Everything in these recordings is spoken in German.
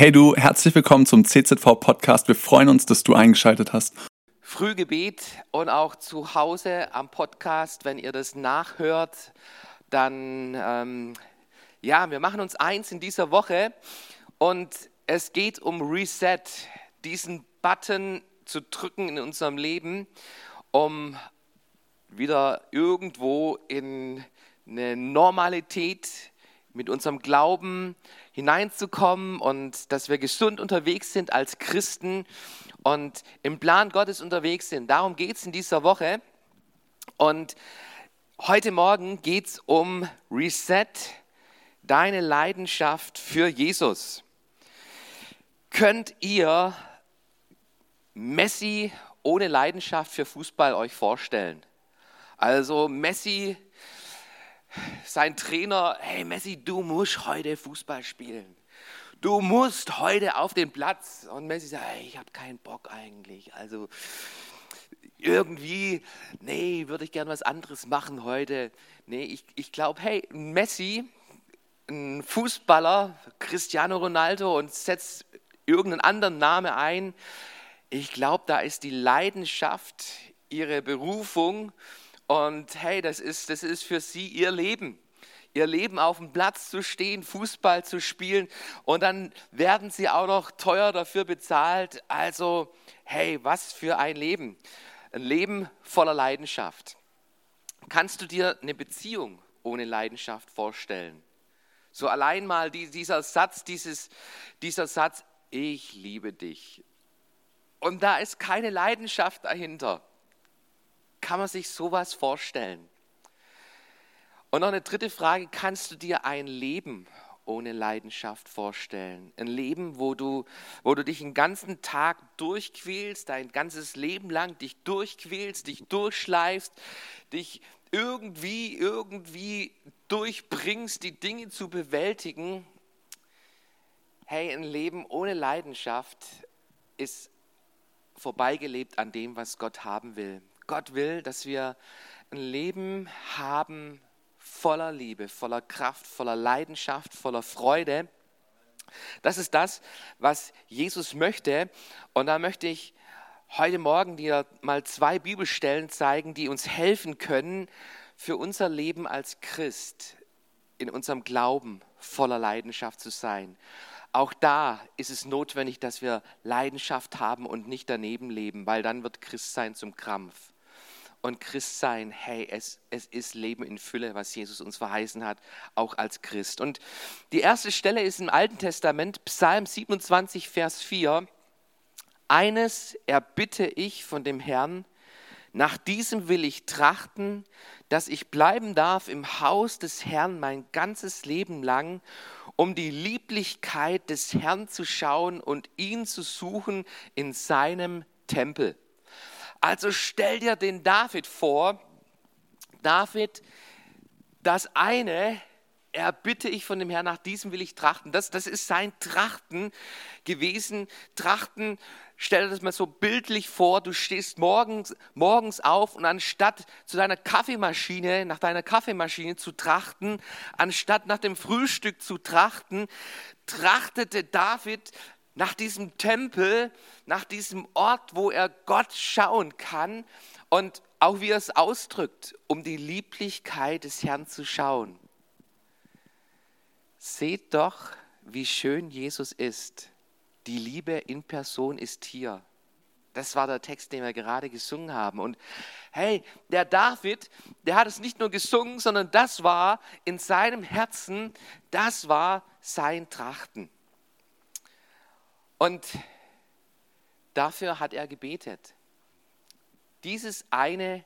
Hey du, herzlich willkommen zum CZV Podcast. Wir freuen uns, dass du eingeschaltet hast. Frühgebet und auch zu Hause am Podcast, wenn ihr das nachhört, dann ähm, ja, wir machen uns eins in dieser Woche und es geht um Reset, diesen Button zu drücken in unserem Leben, um wieder irgendwo in eine Normalität mit unserem Glauben hineinzukommen und dass wir gesund unterwegs sind als Christen und im Plan Gottes unterwegs sind. Darum geht es in dieser Woche. Und heute Morgen geht es um Reset, deine Leidenschaft für Jesus. Könnt ihr Messi ohne Leidenschaft für Fußball euch vorstellen? Also Messi sein Trainer, hey Messi, du musst heute Fußball spielen. Du musst heute auf den Platz. Und Messi sagt, hey, ich habe keinen Bock eigentlich. Also irgendwie, nee, würde ich gern was anderes machen heute. Nee, ich, ich glaube, hey, Messi, ein Fußballer, Cristiano Ronaldo und setzt irgendeinen anderen Namen ein. Ich glaube, da ist die Leidenschaft, ihre Berufung und hey, das ist, das ist für sie ihr Leben. Ihr Leben auf dem Platz zu stehen, Fußball zu spielen und dann werden sie auch noch teuer dafür bezahlt. Also, hey, was für ein Leben. Ein Leben voller Leidenschaft. Kannst du dir eine Beziehung ohne Leidenschaft vorstellen? So allein mal dieser Satz, dieses, dieser Satz, ich liebe dich. Und da ist keine Leidenschaft dahinter kann man sich sowas vorstellen? Und noch eine dritte Frage, kannst du dir ein Leben ohne Leidenschaft vorstellen? Ein Leben, wo du, wo du dich den ganzen Tag durchquälst, dein ganzes Leben lang dich durchquälst, dich durchschleifst, dich irgendwie, irgendwie durchbringst, die Dinge zu bewältigen. Hey, ein Leben ohne Leidenschaft ist vorbeigelebt an dem, was Gott haben will. Gott will, dass wir ein Leben haben voller Liebe, voller Kraft, voller Leidenschaft, voller Freude. Das ist das, was Jesus möchte. Und da möchte ich heute Morgen dir mal zwei Bibelstellen zeigen, die uns helfen können, für unser Leben als Christ in unserem Glauben voller Leidenschaft zu sein. Auch da ist es notwendig, dass wir Leidenschaft haben und nicht daneben leben, weil dann wird Christsein zum Krampf und Christsein, hey, es, es ist Leben in Fülle, was Jesus uns verheißen hat, auch als Christ. Und die erste Stelle ist im Alten Testament, Psalm 27, Vers 4. Eines erbitte ich von dem Herrn, nach diesem will ich trachten, dass ich bleiben darf im Haus des Herrn mein ganzes Leben lang, um die Lieblichkeit des Herrn zu schauen und ihn zu suchen in seinem Tempel. Also stell dir den David vor. David, das eine, er bitte ich von dem Herrn, nach diesem will ich trachten. Das, das ist sein Trachten gewesen. Trachten, stell dir das mal so bildlich vor, du stehst morgens, morgens auf und anstatt zu deiner Kaffeemaschine, nach deiner Kaffeemaschine zu trachten, anstatt nach dem Frühstück zu trachten, trachtete David nach diesem Tempel, nach diesem Ort, wo er Gott schauen kann und auch wie er es ausdrückt, um die Lieblichkeit des Herrn zu schauen. Seht doch, wie schön Jesus ist. Die Liebe in Person ist hier. Das war der Text, den wir gerade gesungen haben. Und hey, der David, der hat es nicht nur gesungen, sondern das war in seinem Herzen, das war sein Trachten. Und dafür hat er gebetet. Dieses eine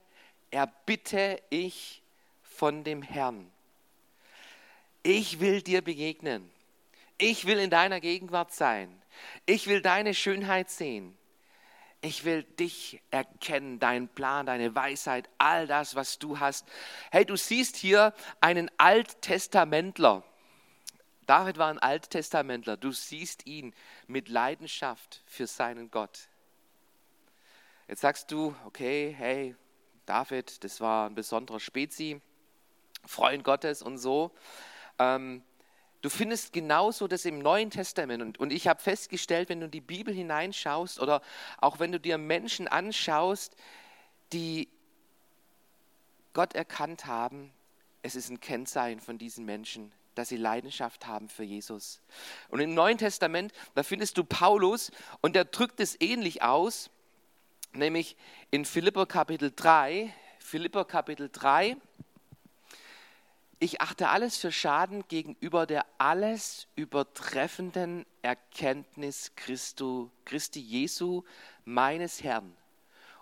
erbitte ich von dem Herrn. Ich will dir begegnen. Ich will in deiner Gegenwart sein. Ich will deine Schönheit sehen. Ich will dich erkennen, deinen Plan, deine Weisheit, all das, was du hast. Hey, du siehst hier einen Alttestamentler. David war ein Alttestamentler. Du siehst ihn mit Leidenschaft für seinen Gott. Jetzt sagst du, okay, hey, David, das war ein besonderer Spezi, Freund Gottes und so. Ähm, Du findest genauso das im Neuen Testament. Und, und ich habe festgestellt, wenn du in die Bibel hineinschaust oder auch wenn du dir Menschen anschaust, die Gott erkannt haben, es ist ein Kennzeichen von diesen Menschen, dass sie Leidenschaft haben für Jesus. Und im Neuen Testament, da findest du Paulus und der drückt es ähnlich aus, nämlich in Philipper Kapitel 3, Philipper Kapitel 3, ich achte alles für Schaden gegenüber der alles übertreffenden Erkenntnis Christu, Christi Jesu, meines Herrn,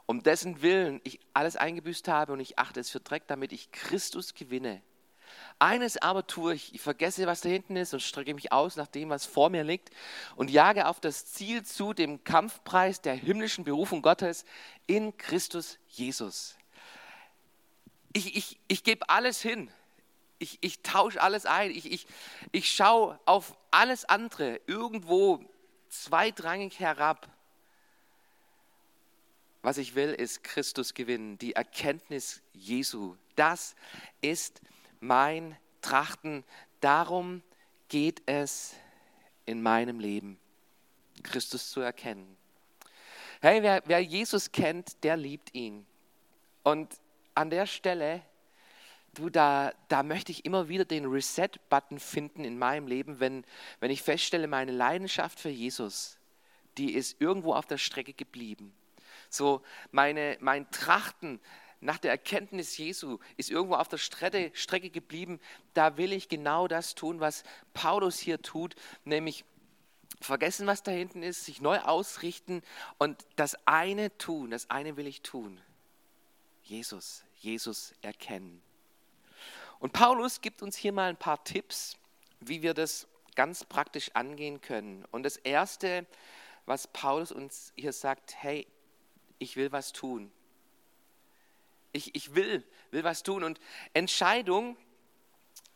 um dessen Willen ich alles eingebüßt habe und ich achte es für Dreck, damit ich Christus gewinne eines aber tue ich, ich vergesse, was da hinten ist und strecke mich aus nach dem, was vor mir liegt und jage auf das Ziel zu, dem Kampfpreis der himmlischen Berufung Gottes in Christus Jesus. Ich, ich, ich gebe alles hin. Ich, ich tausche alles ein. Ich, ich, ich schaue auf alles andere irgendwo zweitrangig herab. Was ich will, ist Christus gewinnen, die Erkenntnis Jesu. Das ist mein Trachten. Darum geht es in meinem Leben, Christus zu erkennen. Hey, wer, wer Jesus kennt, der liebt ihn. Und an der Stelle, du, da, da möchte ich immer wieder den Reset-Button finden in meinem Leben, wenn, wenn ich feststelle, meine Leidenschaft für Jesus, die ist irgendwo auf der Strecke geblieben. So meine, mein Trachten nach der Erkenntnis Jesu ist irgendwo auf der Strecke, Strecke geblieben. Da will ich genau das tun, was Paulus hier tut, nämlich vergessen, was da hinten ist, sich neu ausrichten und das eine tun, das eine will ich tun. Jesus, Jesus erkennen. Und Paulus gibt uns hier mal ein paar Tipps, wie wir das ganz praktisch angehen können. Und das Erste, was Paulus uns hier sagt, hey, ich will was tun. Ich, ich will, will was tun. Und Entscheidung,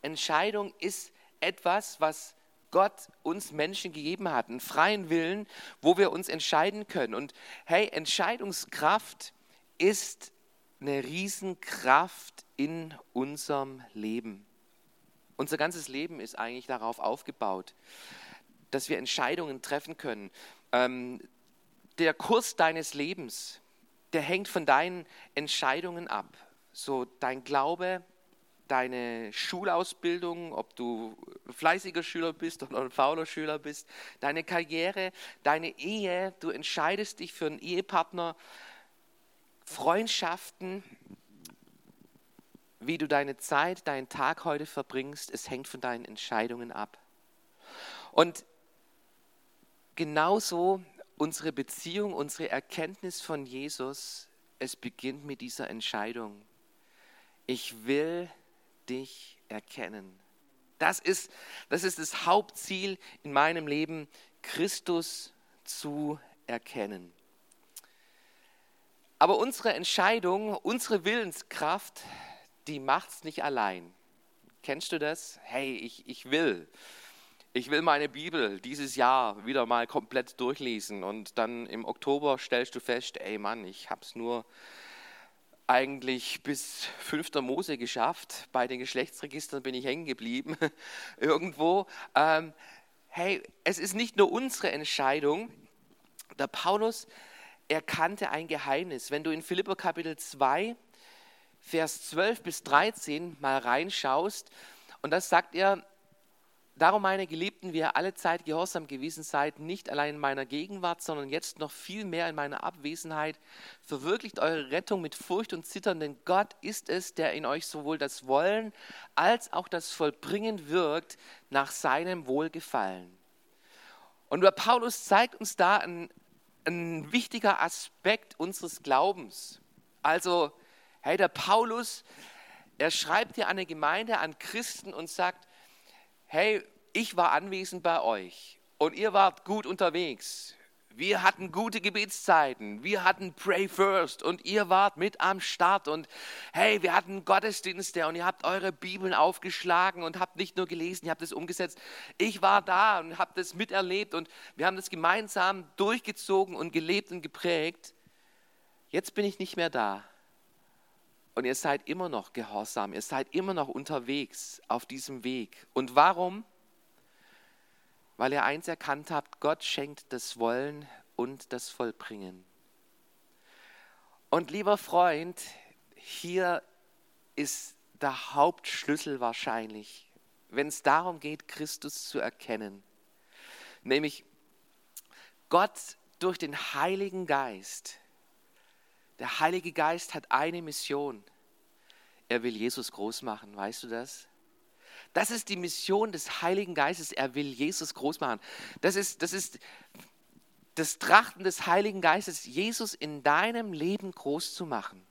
Entscheidung ist etwas, was Gott uns Menschen gegeben hat, einen freien Willen, wo wir uns entscheiden können. Und hey, Entscheidungskraft ist eine Riesenkraft in unserem Leben. Unser ganzes Leben ist eigentlich darauf aufgebaut, dass wir Entscheidungen treffen können. Ähm, der Kurs deines Lebens, der hängt von deinen Entscheidungen ab. So dein Glaube, deine Schulausbildung, ob du fleißiger Schüler bist oder ein fauler Schüler bist, deine Karriere, deine Ehe, du entscheidest dich für einen Ehepartner, Freundschaften, wie du deine Zeit, deinen Tag heute verbringst, es hängt von deinen Entscheidungen ab. Und genauso unsere Beziehung, unsere Erkenntnis von Jesus, es beginnt mit dieser Entscheidung. Ich will dich erkennen. Das ist, das ist das Hauptziel in meinem Leben, Christus zu erkennen. Aber unsere Entscheidung, unsere Willenskraft, die macht es nicht allein. Kennst du das? Hey, ich, ich will ich will meine Bibel dieses Jahr wieder mal komplett durchlesen und dann im Oktober stellst du fest, ey Mann, ich habe es nur eigentlich bis 5. Mose geschafft. Bei den Geschlechtsregistern bin ich hängen geblieben irgendwo. Ähm, hey, es ist nicht nur unsere Entscheidung. Der Paulus erkannte ein Geheimnis. Wenn du in Philipper Kapitel 2, Vers 12 bis 13 mal reinschaust, und das sagt er, Darum, meine Geliebten, wie ihr alle Zeit gehorsam gewesen seid, nicht allein in meiner Gegenwart, sondern jetzt noch viel mehr in meiner Abwesenheit, verwirklicht eure Rettung mit Furcht und Zittern, denn Gott ist es, der in euch sowohl das Wollen als auch das Vollbringen wirkt nach seinem Wohlgefallen. Und der Paulus zeigt uns da ein, ein wichtiger Aspekt unseres Glaubens. Also, hey, der Paulus, er schreibt hier an eine Gemeinde, an Christen und sagt, hey, ich war anwesend bei euch und ihr wart gut unterwegs. Wir hatten gute Gebetszeiten, wir hatten Pray First und ihr wart mit am Start und hey, wir hatten Gottesdienste und ihr habt eure Bibeln aufgeschlagen und habt nicht nur gelesen, ihr habt es umgesetzt. Ich war da und habe das miterlebt und wir haben das gemeinsam durchgezogen und gelebt und geprägt. Jetzt bin ich nicht mehr da. Und ihr seid immer noch gehorsam, ihr seid immer noch unterwegs auf diesem Weg. Und warum? weil ihr eins erkannt habt, Gott schenkt das Wollen und das Vollbringen. Und lieber Freund, hier ist der Hauptschlüssel wahrscheinlich, wenn es darum geht, Christus zu erkennen. Nämlich Gott durch den Heiligen Geist. Der Heilige Geist hat eine Mission. Er will Jesus groß machen, weißt du das? Das ist die Mission des Heiligen Geistes. Er will Jesus groß machen. Das ist, das ist das Trachten des Heiligen Geistes, Jesus in deinem Leben groß zu machen.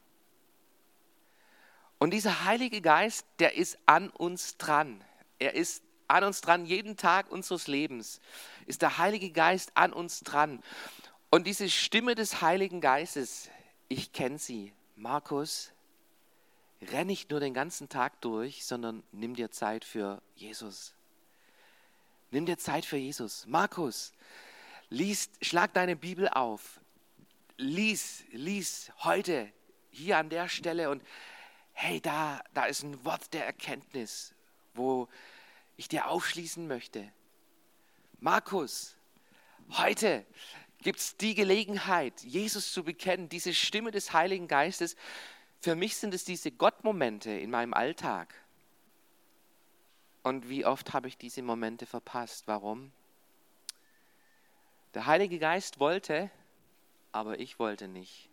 Und dieser Heilige Geist, der ist an uns dran. Er ist an uns dran, jeden Tag unseres Lebens ist der Heilige Geist an uns dran. Und diese Stimme des Heiligen Geistes, ich kenne sie. Markus, renn nicht nur den ganzen Tag durch, sondern nimm dir Zeit für Jesus. Nimm dir Zeit für Jesus. Markus, lies, schlag deine Bibel auf. Lies, lies heute hier an der Stelle und hey, da, da ist ein Wort der Erkenntnis, wo ich dir aufschließen möchte. Markus, heute gibt es die Gelegenheit, Jesus zu bekennen, diese Stimme des Heiligen Geistes. Für mich sind es diese Gottmomente in meinem Alltag. Und wie oft habe ich diese Momente verpasst? Warum? Der Heilige Geist wollte, aber ich wollte nicht.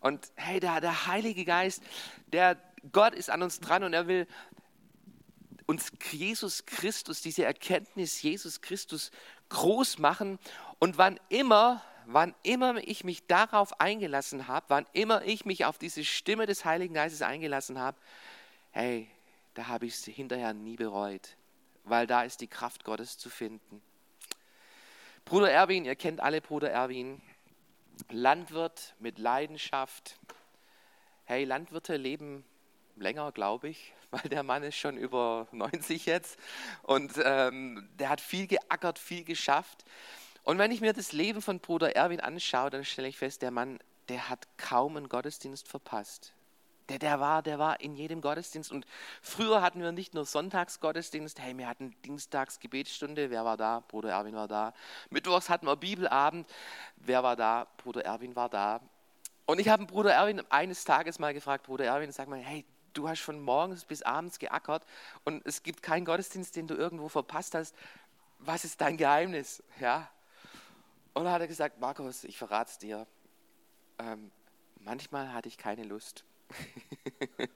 Und hey, der, der Heilige Geist, der Gott ist an uns dran und er will uns Jesus Christus, diese Erkenntnis Jesus Christus groß machen. Und wann immer, wann immer ich mich darauf eingelassen habe, wann immer ich mich auf diese Stimme des Heiligen Geistes eingelassen habe, hey, da habe ich es hinterher nie bereut, weil da ist die Kraft Gottes zu finden. Bruder Erwin, ihr kennt alle Bruder Erwin, Landwirt mit Leidenschaft. Hey, Landwirte leben länger, glaube ich, weil der Mann ist schon über 90 jetzt und ähm, der hat viel geackert, viel geschafft. Und wenn ich mir das Leben von Bruder Erwin anschaue, dann stelle ich fest, der Mann, der hat kaum einen Gottesdienst verpasst. Der, der, war, der war in jedem Gottesdienst. Und früher hatten wir nicht nur Sonntagsgottesdienst, hey, wir hatten Dienstags Gebetsstunde, wer war da? Bruder Erwin war da. Mittwochs hatten wir Bibelabend, wer war da? Bruder Erwin war da. Und ich habe Bruder Erwin eines Tages mal gefragt, Bruder Erwin, sag mal, hey, du hast von morgens bis abends geackert und es gibt keinen Gottesdienst, den du irgendwo verpasst hast. Was ist dein Geheimnis? Ja. Und dann hat er gesagt, Markus, ich verrate es dir. Ähm, manchmal hatte ich keine Lust.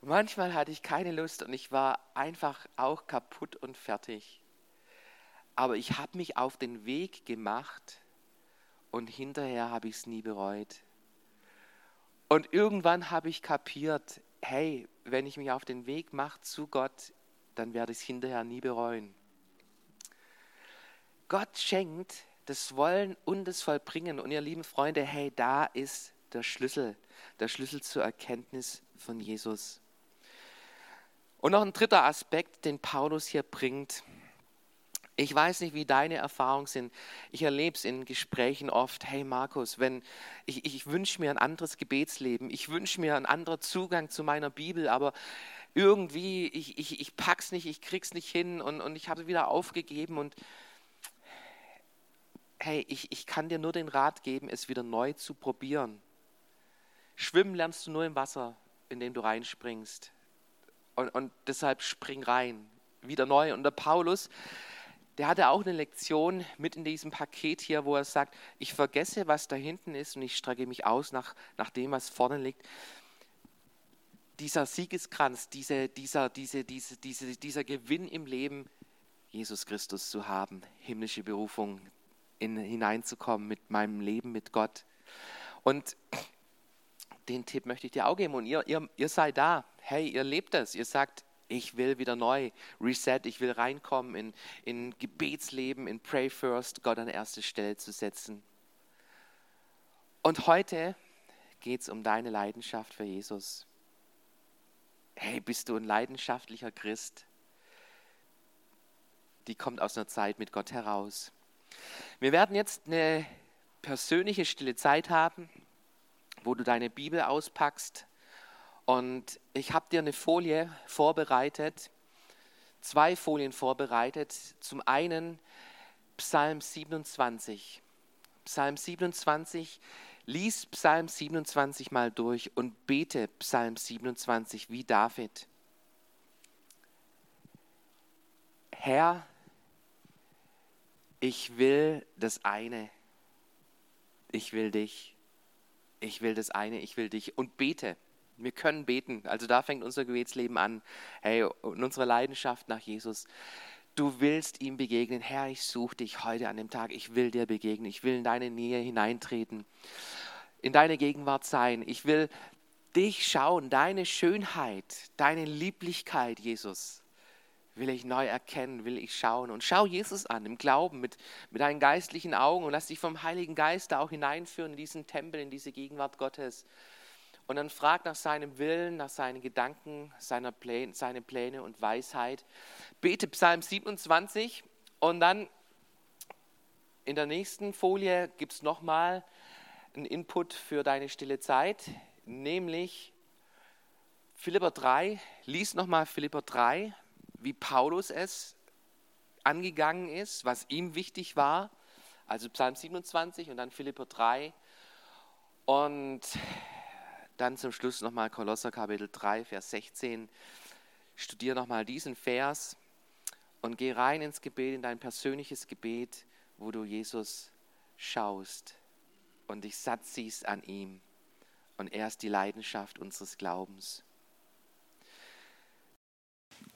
Manchmal hatte ich keine Lust und ich war einfach auch kaputt und fertig. Aber ich habe mich auf den Weg gemacht und hinterher habe ich es nie bereut. Und irgendwann habe ich kapiert, hey, wenn ich mich auf den Weg mache zu Gott, dann werde ich es hinterher nie bereuen. Gott schenkt das Wollen und das Vollbringen. Und ihr lieben Freunde, hey, da ist der Schlüssel, der Schlüssel zur Erkenntnis von Jesus. Und noch ein dritter Aspekt, den Paulus hier bringt. Ich weiß nicht, wie deine Erfahrungen sind. Ich erlebe es in Gesprächen oft, hey Markus, wenn ich, ich wünsche mir ein anderes Gebetsleben, ich wünsche mir einen anderen Zugang zu meiner Bibel, aber irgendwie, ich, ich, ich pack's nicht, ich krieg's nicht hin und, und ich habe wieder aufgegeben und hey, ich, ich kann dir nur den Rat geben, es wieder neu zu probieren. Schwimmen lernst du nur im Wasser, in dem du reinspringst. Und, und deshalb spring rein, wieder neu. Und der Paulus, der hatte auch eine Lektion mit in diesem Paket hier, wo er sagt, ich vergesse, was da hinten ist und ich strecke mich aus nach, nach dem, was vorne liegt. Dieser Siegeskranz, diese, dieser, diese, diese, diese, dieser Gewinn im Leben, Jesus Christus zu haben, himmlische Berufung in, hineinzukommen mit meinem Leben mit Gott. Und den Tipp möchte ich dir auch geben. Und ihr, ihr, ihr seid da. Hey, ihr lebt das. Ihr sagt, ich will wieder neu reset, ich will reinkommen in, in Gebetsleben, in Pray First, Gott an erste Stelle zu setzen. Und heute geht es um deine Leidenschaft für Jesus. Hey, bist du ein leidenschaftlicher Christ? Die kommt aus einer Zeit mit Gott heraus. Wir werden jetzt eine persönliche stille Zeit haben wo du deine Bibel auspackst. Und ich habe dir eine Folie vorbereitet. zwei Folien vorbereitet. Zum einen Psalm 27. Psalm 27, lies Psalm 27 mal durch und bete Psalm 27 wie David. Herr, ich will das eine, ich will dich, ich will das eine, ich will dich und bete. Wir können beten. Also da fängt unser Gebetsleben an. Hey, und unsere Leidenschaft nach Jesus. Du willst ihm begegnen. Herr, ich suche dich heute an dem Tag. Ich will dir begegnen. Ich will in deine Nähe hineintreten. In deine Gegenwart sein. Ich will dich schauen. Deine Schönheit, deine Lieblichkeit, Jesus will ich neu erkennen, will ich schauen. Und schau Jesus an im Glauben mit, mit deinen geistlichen Augen und lass dich vom Heiligen Geist da auch hineinführen in diesen Tempel, in diese Gegenwart Gottes. Und dann frag nach seinem Willen, nach seinen Gedanken, seiner Pläne, seine Pläne und Weisheit. Bete Psalm 27 und dann in der nächsten Folie gibt es nochmal einen Input für deine stille Zeit, nämlich Philipper 3. Lies nochmal Philipper 3, wie Paulus es angegangen ist, was ihm wichtig war. Also Psalm 27 und dann Philipper 3. Und dann zum Schluss nochmal Kolosser Kapitel 3, Vers 16. Studier nochmal diesen Vers und geh rein ins Gebet, in dein persönliches Gebet, wo du Jesus schaust und dich satt siehst an ihm. Und er ist die Leidenschaft unseres Glaubens.